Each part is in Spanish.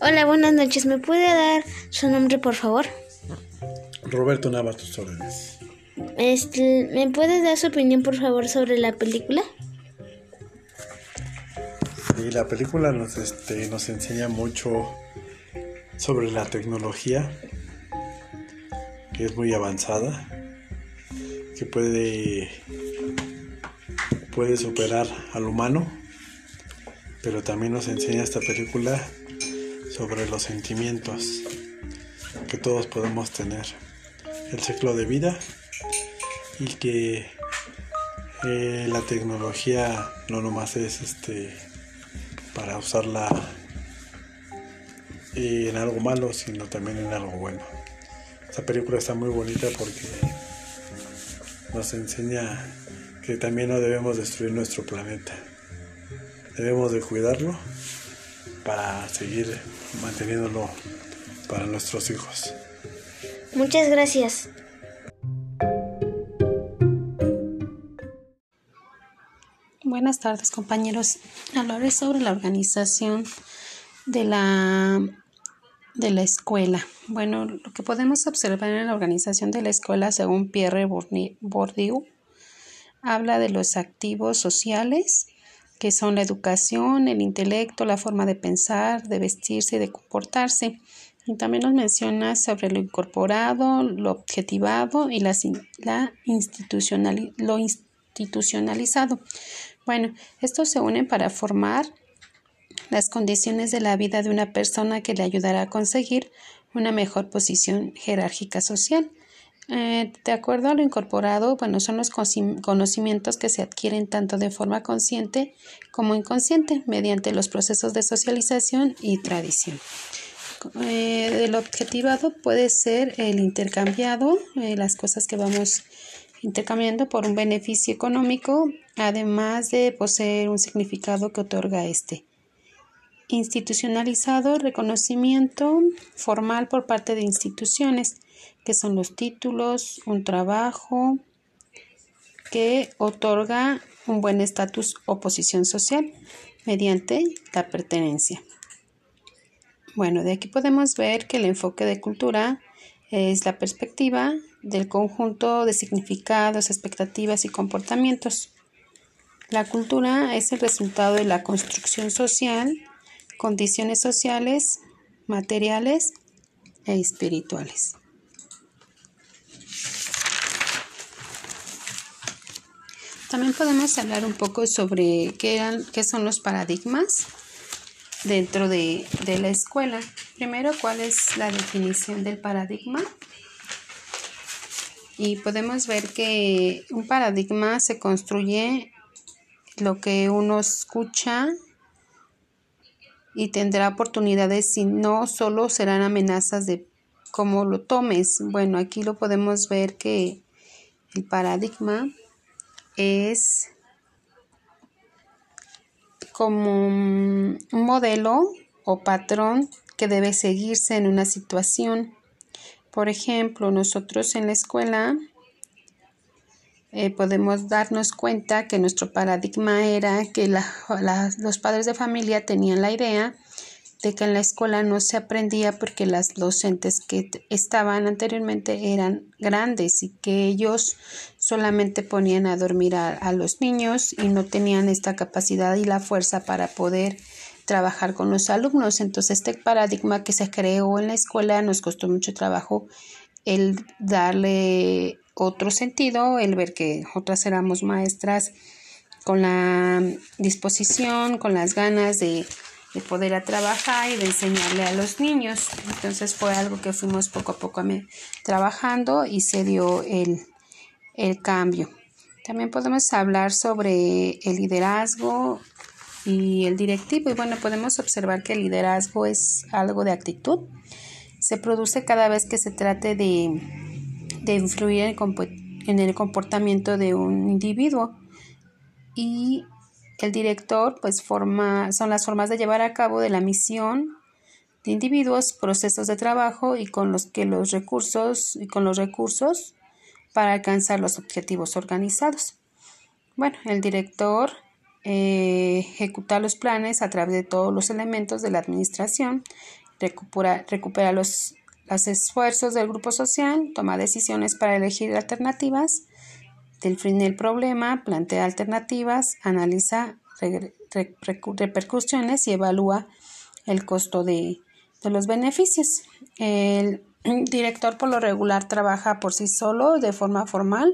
Hola, buenas noches. ¿Me puede dar su nombre, por favor? Roberto Navas, tus órdenes. Este, ¿Me puede dar su opinión, por favor, sobre la película? Sí, la película nos, este, nos enseña mucho sobre la tecnología, que es muy avanzada, que puede, puede superar al humano, pero también nos enseña esta película sobre los sentimientos que todos podemos tener, el ciclo de vida y que eh, la tecnología no nomás es este para usarla eh, en algo malo, sino también en algo bueno. Esta película está muy bonita porque nos enseña que también no debemos destruir nuestro planeta. Debemos de cuidarlo para seguir manteniéndolo para nuestros hijos. Muchas gracias. Buenas tardes compañeros. Hablaré sobre la organización de la, de la escuela. Bueno, lo que podemos observar en la organización de la escuela, según Pierre Bourdieu, habla de los activos sociales, que son la educación, el intelecto, la forma de pensar, de vestirse y de comportarse. Y también nos menciona sobre lo incorporado, lo objetivado y la, lo institucionalizado. Bueno, estos se unen para formar las condiciones de la vida de una persona que le ayudará a conseguir una mejor posición jerárquica social. Eh, de acuerdo a lo incorporado, bueno, son los conocimientos que se adquieren tanto de forma consciente como inconsciente mediante los procesos de socialización y tradición. Eh, el objetivado puede ser el intercambiado, eh, las cosas que vamos intercambiando por un beneficio económico, además de poseer un significado que otorga este. Institucionalizado, reconocimiento formal por parte de instituciones que son los títulos, un trabajo que otorga un buen estatus o posición social mediante la pertenencia. Bueno, de aquí podemos ver que el enfoque de cultura es la perspectiva del conjunto de significados, expectativas y comportamientos. La cultura es el resultado de la construcción social, condiciones sociales, materiales e espirituales. También podemos hablar un poco sobre qué, eran, qué son los paradigmas dentro de, de la escuela. Primero, ¿cuál es la definición del paradigma? Y podemos ver que un paradigma se construye lo que uno escucha y tendrá oportunidades y no solo serán amenazas de cómo lo tomes. Bueno, aquí lo podemos ver que el paradigma es como un modelo o patrón que debe seguirse en una situación. Por ejemplo, nosotros en la escuela eh, podemos darnos cuenta que nuestro paradigma era que los padres de familia tenían la idea de que en la escuela no se aprendía porque las docentes que estaban anteriormente eran grandes y que ellos solamente ponían a dormir a, los niños y no tenían esta capacidad y la fuerza para poder trabajar con los alumnos. Entonces este paradigma que se creó en la escuela nos costó mucho trabajo el darle otro sentido, el ver que otras éramos maestras con la disposición, con las ganas de de poder a trabajar y de enseñarle a los niños. Entonces fue algo que fuimos poco a poco trabajando y se dio el, el cambio. También podemos hablar sobre el liderazgo y el directivo. Y bueno, podemos observar que el liderazgo es algo de actitud. Se produce cada vez que se trate de, de influir en el comportamiento de un individuo. Y el director pues forma, son las formas de llevar a cabo de la misión de individuos, procesos de trabajo y con los que los recursos y con los recursos para alcanzar los objetivos organizados. Bueno, el director eh, ejecuta los planes a través de todos los elementos de la administración recupera, recupera los, los esfuerzos del grupo social, toma decisiones para elegir alternativas, define el problema, plantea alternativas, analiza repercusiones y evalúa el costo de, de los beneficios. El director por lo regular trabaja por sí solo de forma formal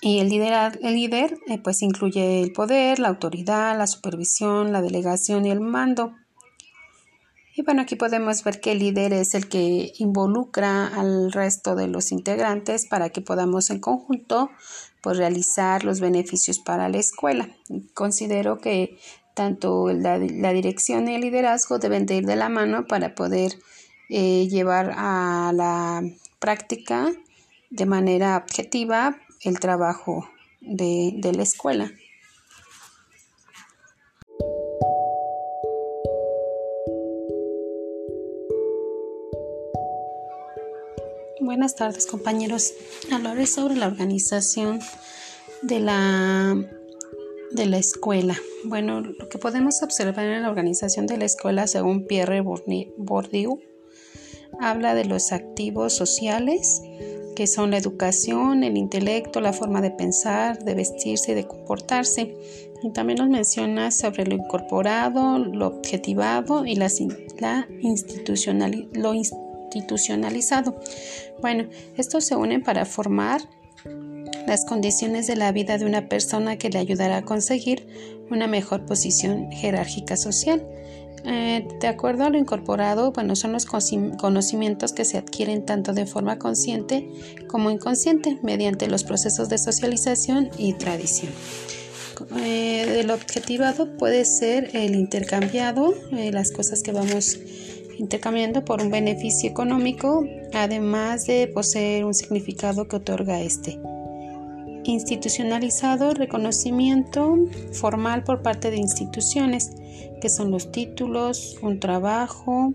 y el líder, el líder eh, pues incluye el poder, la autoridad, la supervisión, la delegación y el mando. Y bueno, aquí podemos ver que el líder es el que involucra al resto de los integrantes para que podamos en conjunto pues, realizar los beneficios para la escuela. Considero que tanto la, dirección y el liderazgo deben de ir de la mano para poder eh, llevar a la práctica de manera objetiva el trabajo de, de la escuela. Buenas tardes compañeros. Hablaré sobre la organización de la, de la escuela. Bueno, lo que podemos observar en la organización de la escuela según Pierre Bourdieu habla de los activos sociales que son la educación, el intelecto, la forma de pensar, de vestirse y de comportarse. Y también nos menciona sobre lo incorporado, lo objetivado y la, la institucional, lo institucionalizado. Bueno, estos se unen para formar las condiciones de la vida de una persona que le ayudará a conseguir una mejor posición jerárquica social. Eh, de acuerdo a lo incorporado, bueno, son los conocimientos que se adquieren tanto de forma consciente como inconsciente mediante los procesos de socialización y tradición. Eh, el objetivado puede ser el intercambiado, eh, las cosas que vamos intercambiando por un beneficio económico, además de poseer un significado que otorga este. Institucionalizado, reconocimiento formal por parte de instituciones, que son los títulos, un trabajo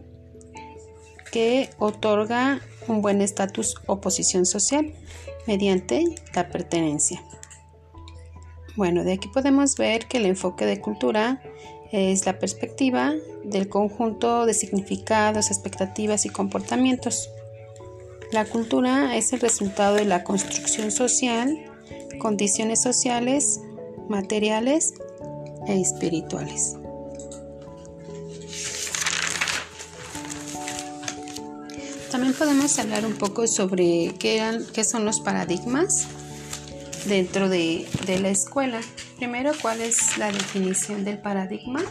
que otorga un buen estatus o posición social mediante la pertenencia. Bueno, de aquí podemos ver que el enfoque de cultura es la perspectiva del conjunto de significados, expectativas y comportamientos. La cultura es el resultado de la construcción social, condiciones sociales, materiales e espirituales. También podemos hablar un poco sobre qué, son los paradigmas dentro de, de la escuela. Primero, ¿cuál es la definición del paradigma?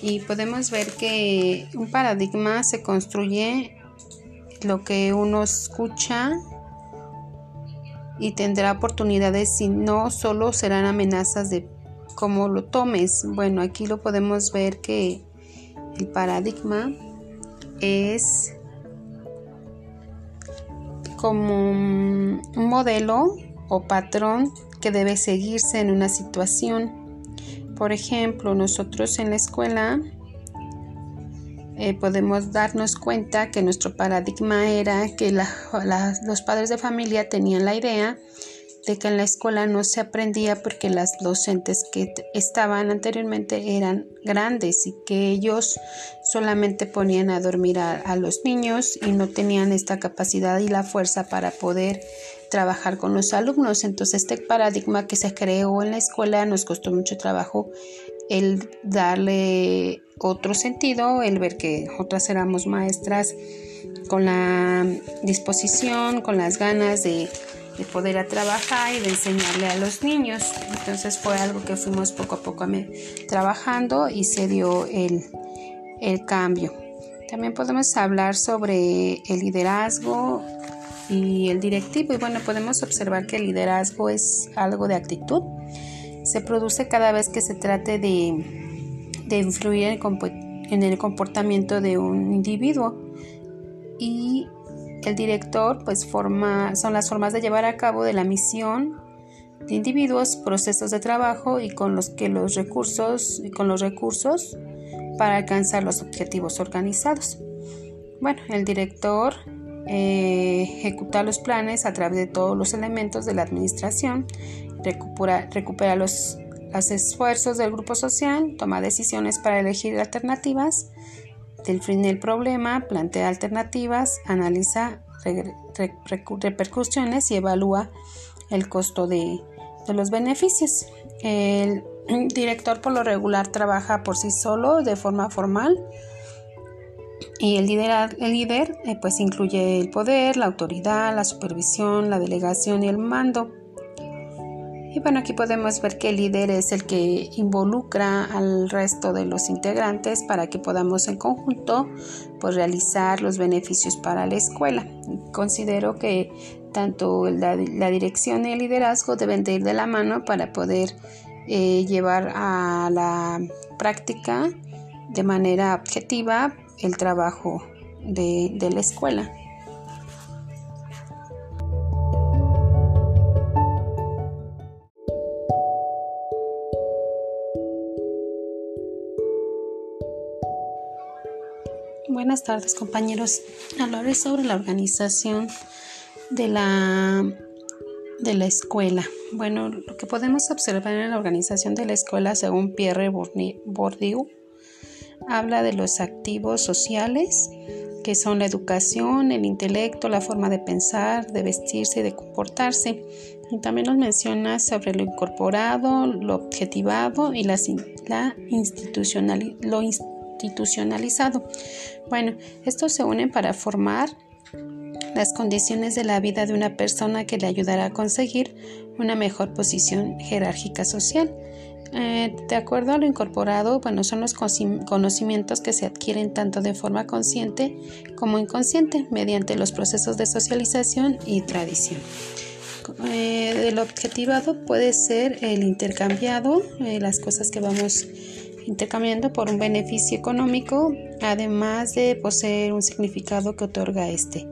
Y podemos ver que un paradigma se construye lo que uno escucha y tendrá oportunidades y no solo serán amenazas de cómo lo tomes. Bueno, aquí lo podemos ver que el paradigma es como un modelo o patrón que debe seguirse en una situación. Por ejemplo, nosotros en la escuela eh, podemos darnos cuenta que nuestro paradigma era que los padres de familia tenían la idea de que en la escuela no se aprendía porque las docentes que estaban anteriormente eran grandes y que ellos solamente ponían a dormir a, los niños y no tenían esta capacidad y la fuerza para poder trabajar con los alumnos. Entonces este paradigma que se creó en la escuela nos costó mucho trabajo el darle otro sentido, el ver que otras éramos maestras con la disposición, con las ganas de de poder a trabajar y de enseñarle a los niños. Entonces fue algo que fuimos poco a poco trabajando y se dio el, el cambio. También podemos hablar sobre el liderazgo y el directivo. Y bueno, podemos observar que el liderazgo es algo de actitud. Se produce cada vez que se trate de, de influir en el comportamiento de un individuo. Y el director pues forma, son las formas de llevar a cabo de la misión de individuos, procesos de trabajo y con los que los recursos y con los recursos para alcanzar los objetivos organizados. Bueno, el director eh, ejecuta los planes a través de todos los elementos de la administración, recupera, recupera los los esfuerzos del grupo social, toma decisiones para elegir alternativas, define el problema, plantea alternativas, analiza repercusiones y evalúa el costo de, los beneficios. El director por lo regular trabaja por sí solo de forma formal y el líder, el líder eh, pues incluye el poder, la autoridad, la supervisión, la delegación y el mando. Y bueno, aquí podemos ver que el líder es el que involucra al resto de los integrantes para que podamos en conjunto pues, realizar los beneficios para la escuela. Considero que tanto la, dirección y el liderazgo deben de ir de la mano para poder eh, llevar a la práctica de manera objetiva el trabajo de la escuela. Buenas tardes compañeros. Hablaré sobre la organización de la, de la escuela. Bueno, lo que podemos observar en la organización de la escuela según Pierre Bourdieu habla de los activos sociales que son la educación, el intelecto, la forma de pensar, de vestirse y de comportarse. Y también nos menciona sobre lo incorporado, lo objetivado y la, la institucional, lo institucionalizado. Bueno, estos se unen para formar las condiciones de la vida de una persona que le ayudará a conseguir una mejor posición jerárquica social. Eh, de acuerdo a lo incorporado, bueno, son los conocimientos que se adquieren tanto de forma consciente como inconsciente mediante los procesos de socialización y tradición. Eh, el objetivado puede ser el intercambiado, eh, las cosas que vamos intercambiando por un beneficio económico, además de poseer un significado que otorga este.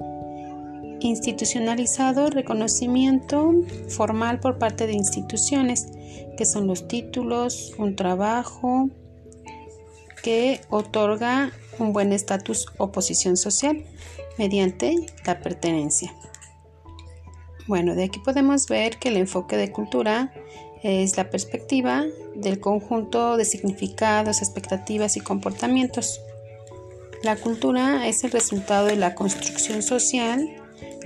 Institucionalizado, reconocimiento formal por parte de instituciones, que son los títulos, un trabajo que otorga un buen estatus o posición social mediante la pertenencia. Bueno, de aquí podemos ver que el enfoque de cultura es la perspectiva del conjunto de significados, expectativas y comportamientos. La cultura es el resultado de la construcción social,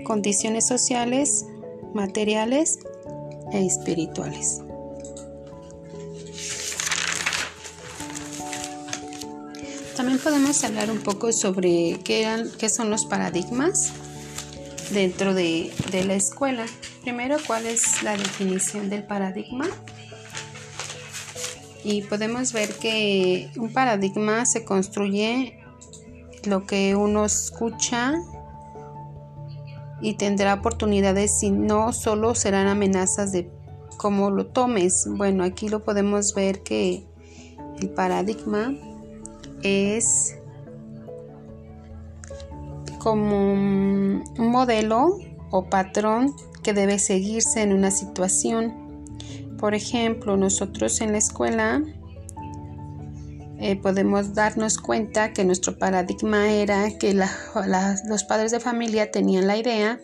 condiciones sociales, materiales e espirituales. También podemos hablar un poco sobre qué, son los paradigmas dentro de, de la escuela. Primero, ¿cuál es la definición del paradigma? Y podemos ver que un paradigma se construye lo que uno escucha y tendrá oportunidades y no solo serán amenazas de cómo lo tomes. Bueno, aquí lo podemos ver que el paradigma es como un modelo o patrón que debe seguirse en una situación. Por ejemplo, nosotros en la escuela eh, podemos darnos cuenta que nuestro paradigma era que los padres de familia tenían la idea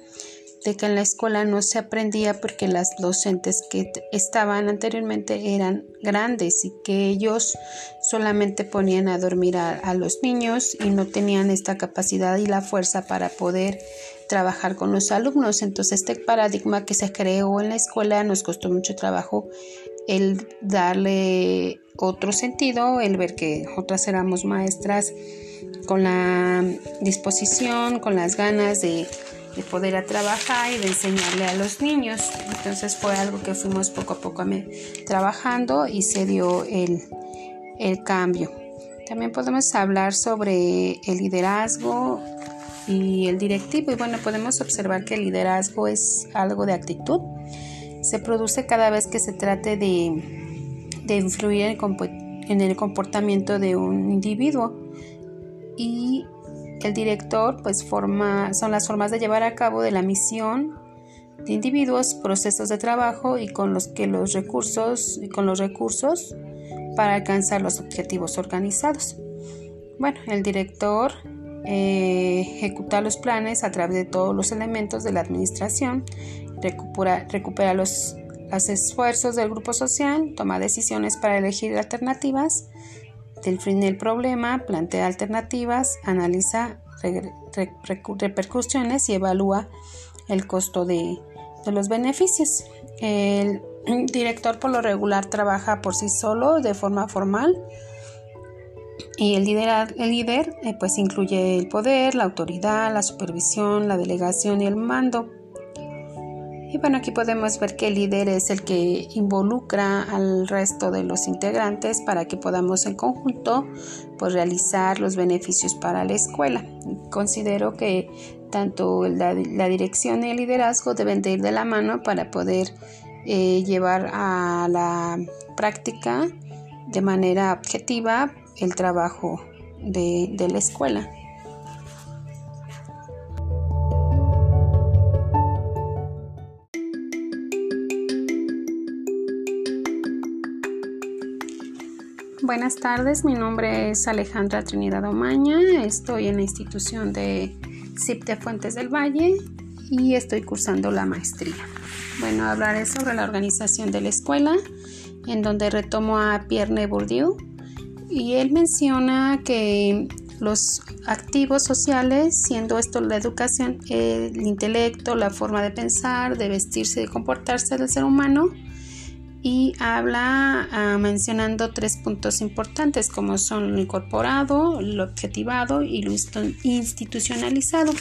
de que en la escuela no se aprendía porque las docentes que estaban anteriormente eran grandes y que ellos solamente ponían a dormir a, los niños y no tenían esta capacidad y la fuerza para poder trabajar con los alumnos. Entonces este paradigma que se creó en la escuela nos costó mucho trabajo el darle otro sentido, el ver que otras éramos maestras con la disposición, con las ganas de de poder a trabajar y de enseñarle a los niños. Entonces fue algo que fuimos poco a poco trabajando y se dio el cambio. También podemos hablar sobre el liderazgo y el directivo. Y bueno, podemos observar que el liderazgo es algo de actitud. Se produce cada vez que se trate de, de influir en el comportamiento de un individuo. Y el director pues forma, son las formas de llevar a cabo de la misión de individuos, procesos de trabajo y con los que los recursos y con los recursos para alcanzar los objetivos organizados. Bueno, el director eh, ejecuta los planes a través de todos los elementos de la administración, recupera, los esfuerzos del grupo social, toma decisiones para elegir alternativas, define el problema, plantea alternativas, analiza repercusiones y evalúa el costo de, los beneficios. El director por lo regular trabaja por sí solo de forma formal y el líder, el líder eh, pues incluye el poder, la autoridad, la supervisión, la delegación y el mando. Y bueno, aquí podemos ver que el líder es el que involucra al resto de los integrantes para que podamos en conjunto pues, realizar los beneficios para la escuela. Considero que tanto la, dirección y el liderazgo deben de ir de la mano para poder eh, llevar a la práctica de manera objetiva el trabajo de la escuela. Buenas tardes, mi nombre es Alejandra Trinidad Omaña, estoy en la institución de CIPTE Fuentes del Valle y estoy cursando la maestría. Bueno, hablaré sobre la organización de la escuela, en donde retomo a Pierre Bourdieu y él menciona que los activos sociales, siendo esto la educación, el intelecto, la forma de pensar, de vestirse, de comportarse del ser humano, y habla ah, mencionando tres puntos importantes como son lo incorporado, lo objetivado y lo institucionalizado.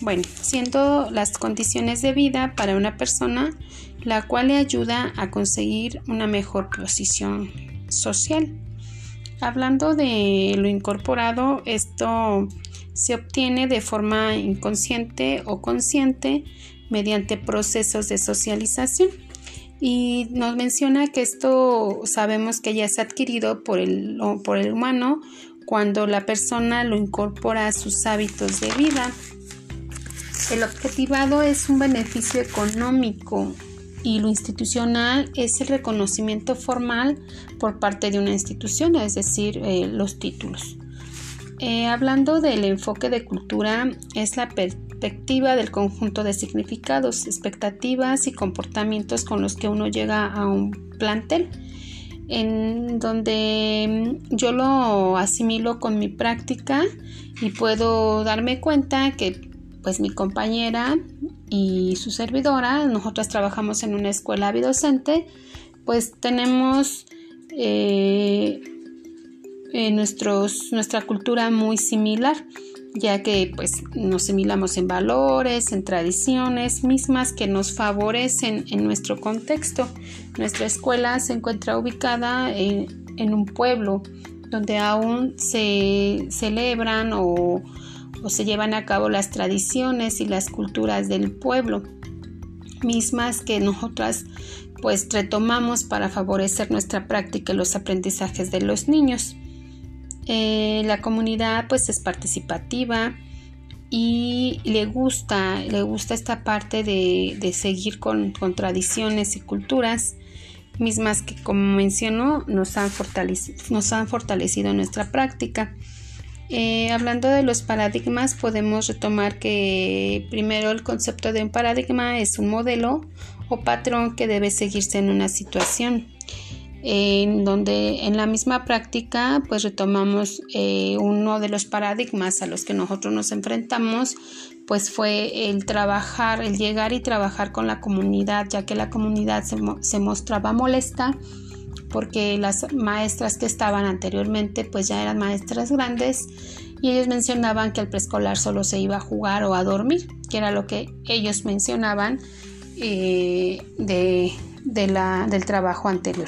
Bueno, siendo las condiciones de vida para una persona la cual le ayuda a conseguir una mejor posición social. Hablando de lo incorporado, esto se obtiene de forma inconsciente o consciente mediante procesos de socialización y nos menciona que esto sabemos que ya es adquirido por el, por el humano cuando la persona lo incorpora a sus hábitos de vida. El objetivado es un beneficio económico y lo institucional es el reconocimiento formal por parte de una institución, es decir, eh, los títulos. Eh, hablando del enfoque de cultura, es la perspectiva del conjunto de significados, expectativas y comportamientos con los que uno llega a un plantel, en donde mm, yo lo asimilo con mi práctica y puedo darme cuenta que pues mi compañera y su servidora, nosotras trabajamos en una escuela bidocente, pues tenemos eh, eh, nuestros, nuestra cultura muy similar, ya que pues nos similamos en valores, en tradiciones mismas que nos favorecen en nuestro contexto. Nuestra escuela se encuentra ubicada en, en un pueblo donde aún se celebran o, o se llevan a cabo las tradiciones y las culturas del pueblo, mismas que nosotras pues retomamos para favorecer nuestra práctica y los aprendizajes de los niños. Eh, la comunidad pues es participativa y le gusta, le gusta esta parte de, seguir con, tradiciones y culturas mismas que como mencionó nos han fortalecido, nos han fortalecido nuestra práctica. Eh, hablando de los paradigmas, podemos retomar que primero el concepto de un paradigma es un modelo o patrón que debe seguirse en una situación en donde en la misma práctica pues retomamos eh, uno de los paradigmas a los que nosotros nos enfrentamos pues fue el trabajar, el llegar y trabajar con la comunidad, ya que la comunidad se, se mostraba molesta porque las maestras que estaban anteriormente pues ya eran maestras grandes y ellos mencionaban que el preescolar solo se iba a jugar o a dormir, que era lo que ellos mencionaban eh, de, de la, del trabajo anterior.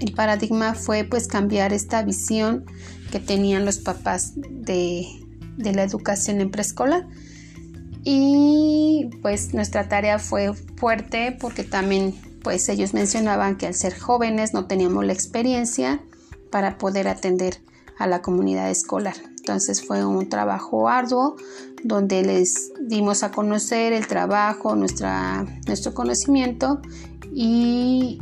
El paradigma fue pues cambiar esta visión que tenían los papás de, la educación en preescolar. Y pues nuestra tarea fue fuerte porque también pues ellos mencionaban que al ser jóvenes no teníamos la experiencia para poder atender a la comunidad escolar. Entonces fue un trabajo arduo donde les dimos a conocer el trabajo, nuestra, nuestro conocimiento y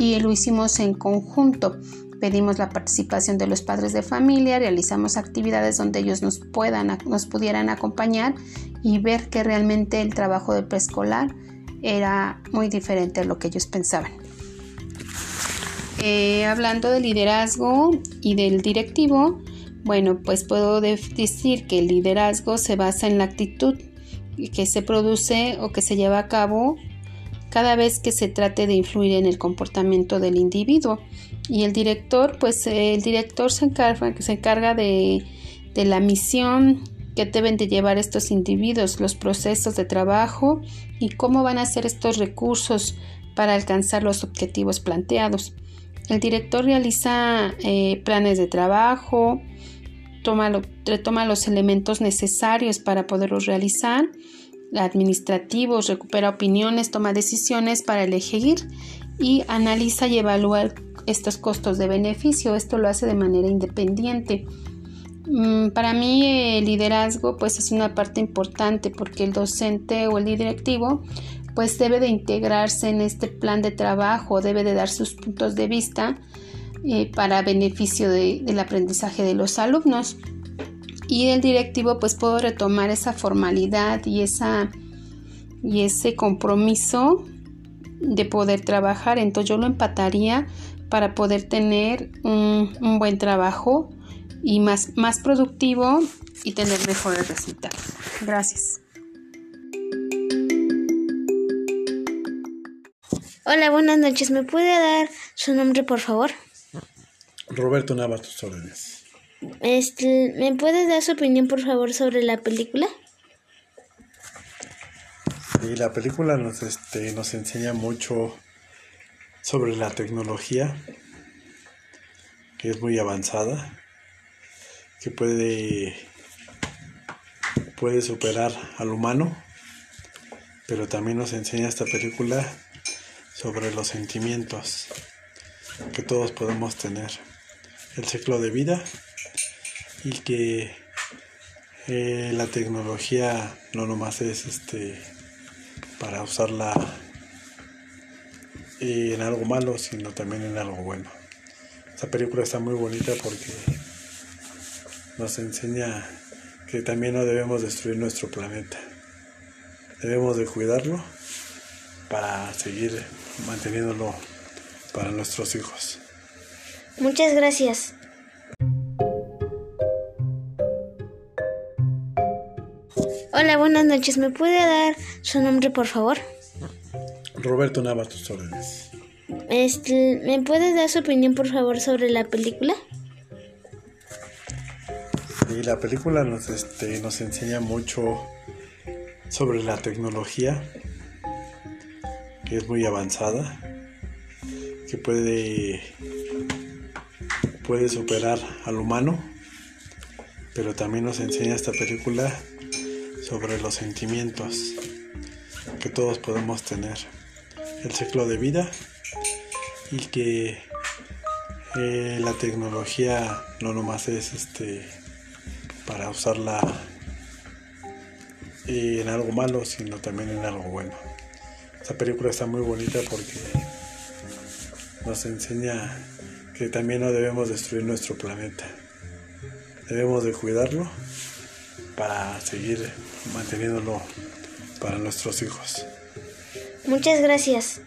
y lo hicimos en conjunto. Pedimos la participación de los padres de familia, realizamos actividades donde ellos nos, puedan, nos pudieran acompañar y ver que realmente el trabajo de preescolar era muy diferente a lo que ellos pensaban. Eh, hablando del liderazgo y del directivo, bueno, pues puedo decir que el liderazgo se basa en la actitud que se produce o que se lleva a cabo cada vez que se trate de influir en el comportamiento del individuo. Y el director, pues el director se encarga, se encarga de, de la misión que deben de llevar estos individuos, los procesos de trabajo y cómo van a ser estos recursos para alcanzar los objetivos planteados. El director realiza eh, planes de trabajo, toma, retoma los elementos necesarios para poderlos realizar, administrativos, recupera opiniones, toma decisiones para elegir y analiza y evalúa estos costos de beneficio. Esto lo hace de manera independiente. Mm, para mí el liderazgo pues es una parte importante porque el docente o el directivo pues debe de integrarse en este plan de trabajo, debe de dar sus puntos de vista eh, para beneficio del aprendizaje de los alumnos. Y el directivo pues puedo retomar esa formalidad y, esa, y ese compromiso de poder trabajar. Entonces yo lo empataría para poder tener un buen trabajo y más, más productivo y tener mejores resultados. Gracias. Hola, buenas noches. ¿Me puede dar su nombre, por favor? Roberto Navas, tus órdenes. Este, ¿Me puede dar su opinión, por favor, sobre la película? Sí, la película nos, este, nos enseña mucho sobre la tecnología, que es muy avanzada, que puede, puede superar al humano, pero también nos enseña esta película sobre los sentimientos que todos podemos tener, el ciclo de vida y que eh, la tecnología no nomás es este para usarla eh, en algo malo, sino también en algo bueno. Esta película está muy bonita porque nos enseña que también no debemos destruir nuestro planeta. Debemos de cuidarlo para seguir manteniéndolo para nuestros hijos. Muchas gracias. Hola, buenas noches. ¿Me puede dar su nombre, por favor? Roberto Navas, tus órdenes. Este, ¿Me puede dar su opinión, por favor, sobre la película? Sí, la película nos, este, nos enseña mucho sobre la tecnología que es muy avanzada, que puede, puede superar al humano, pero también nos enseña esta película sobre los sentimientos que todos podemos tener, el ciclo de vida y que eh, la tecnología no nomás es este para usarla en algo malo, sino también en algo bueno. Esta película está muy bonita porque nos enseña que también no debemos destruir nuestro planeta. Debemos de cuidarlo para seguir manteniéndolo para nuestros hijos. Muchas gracias.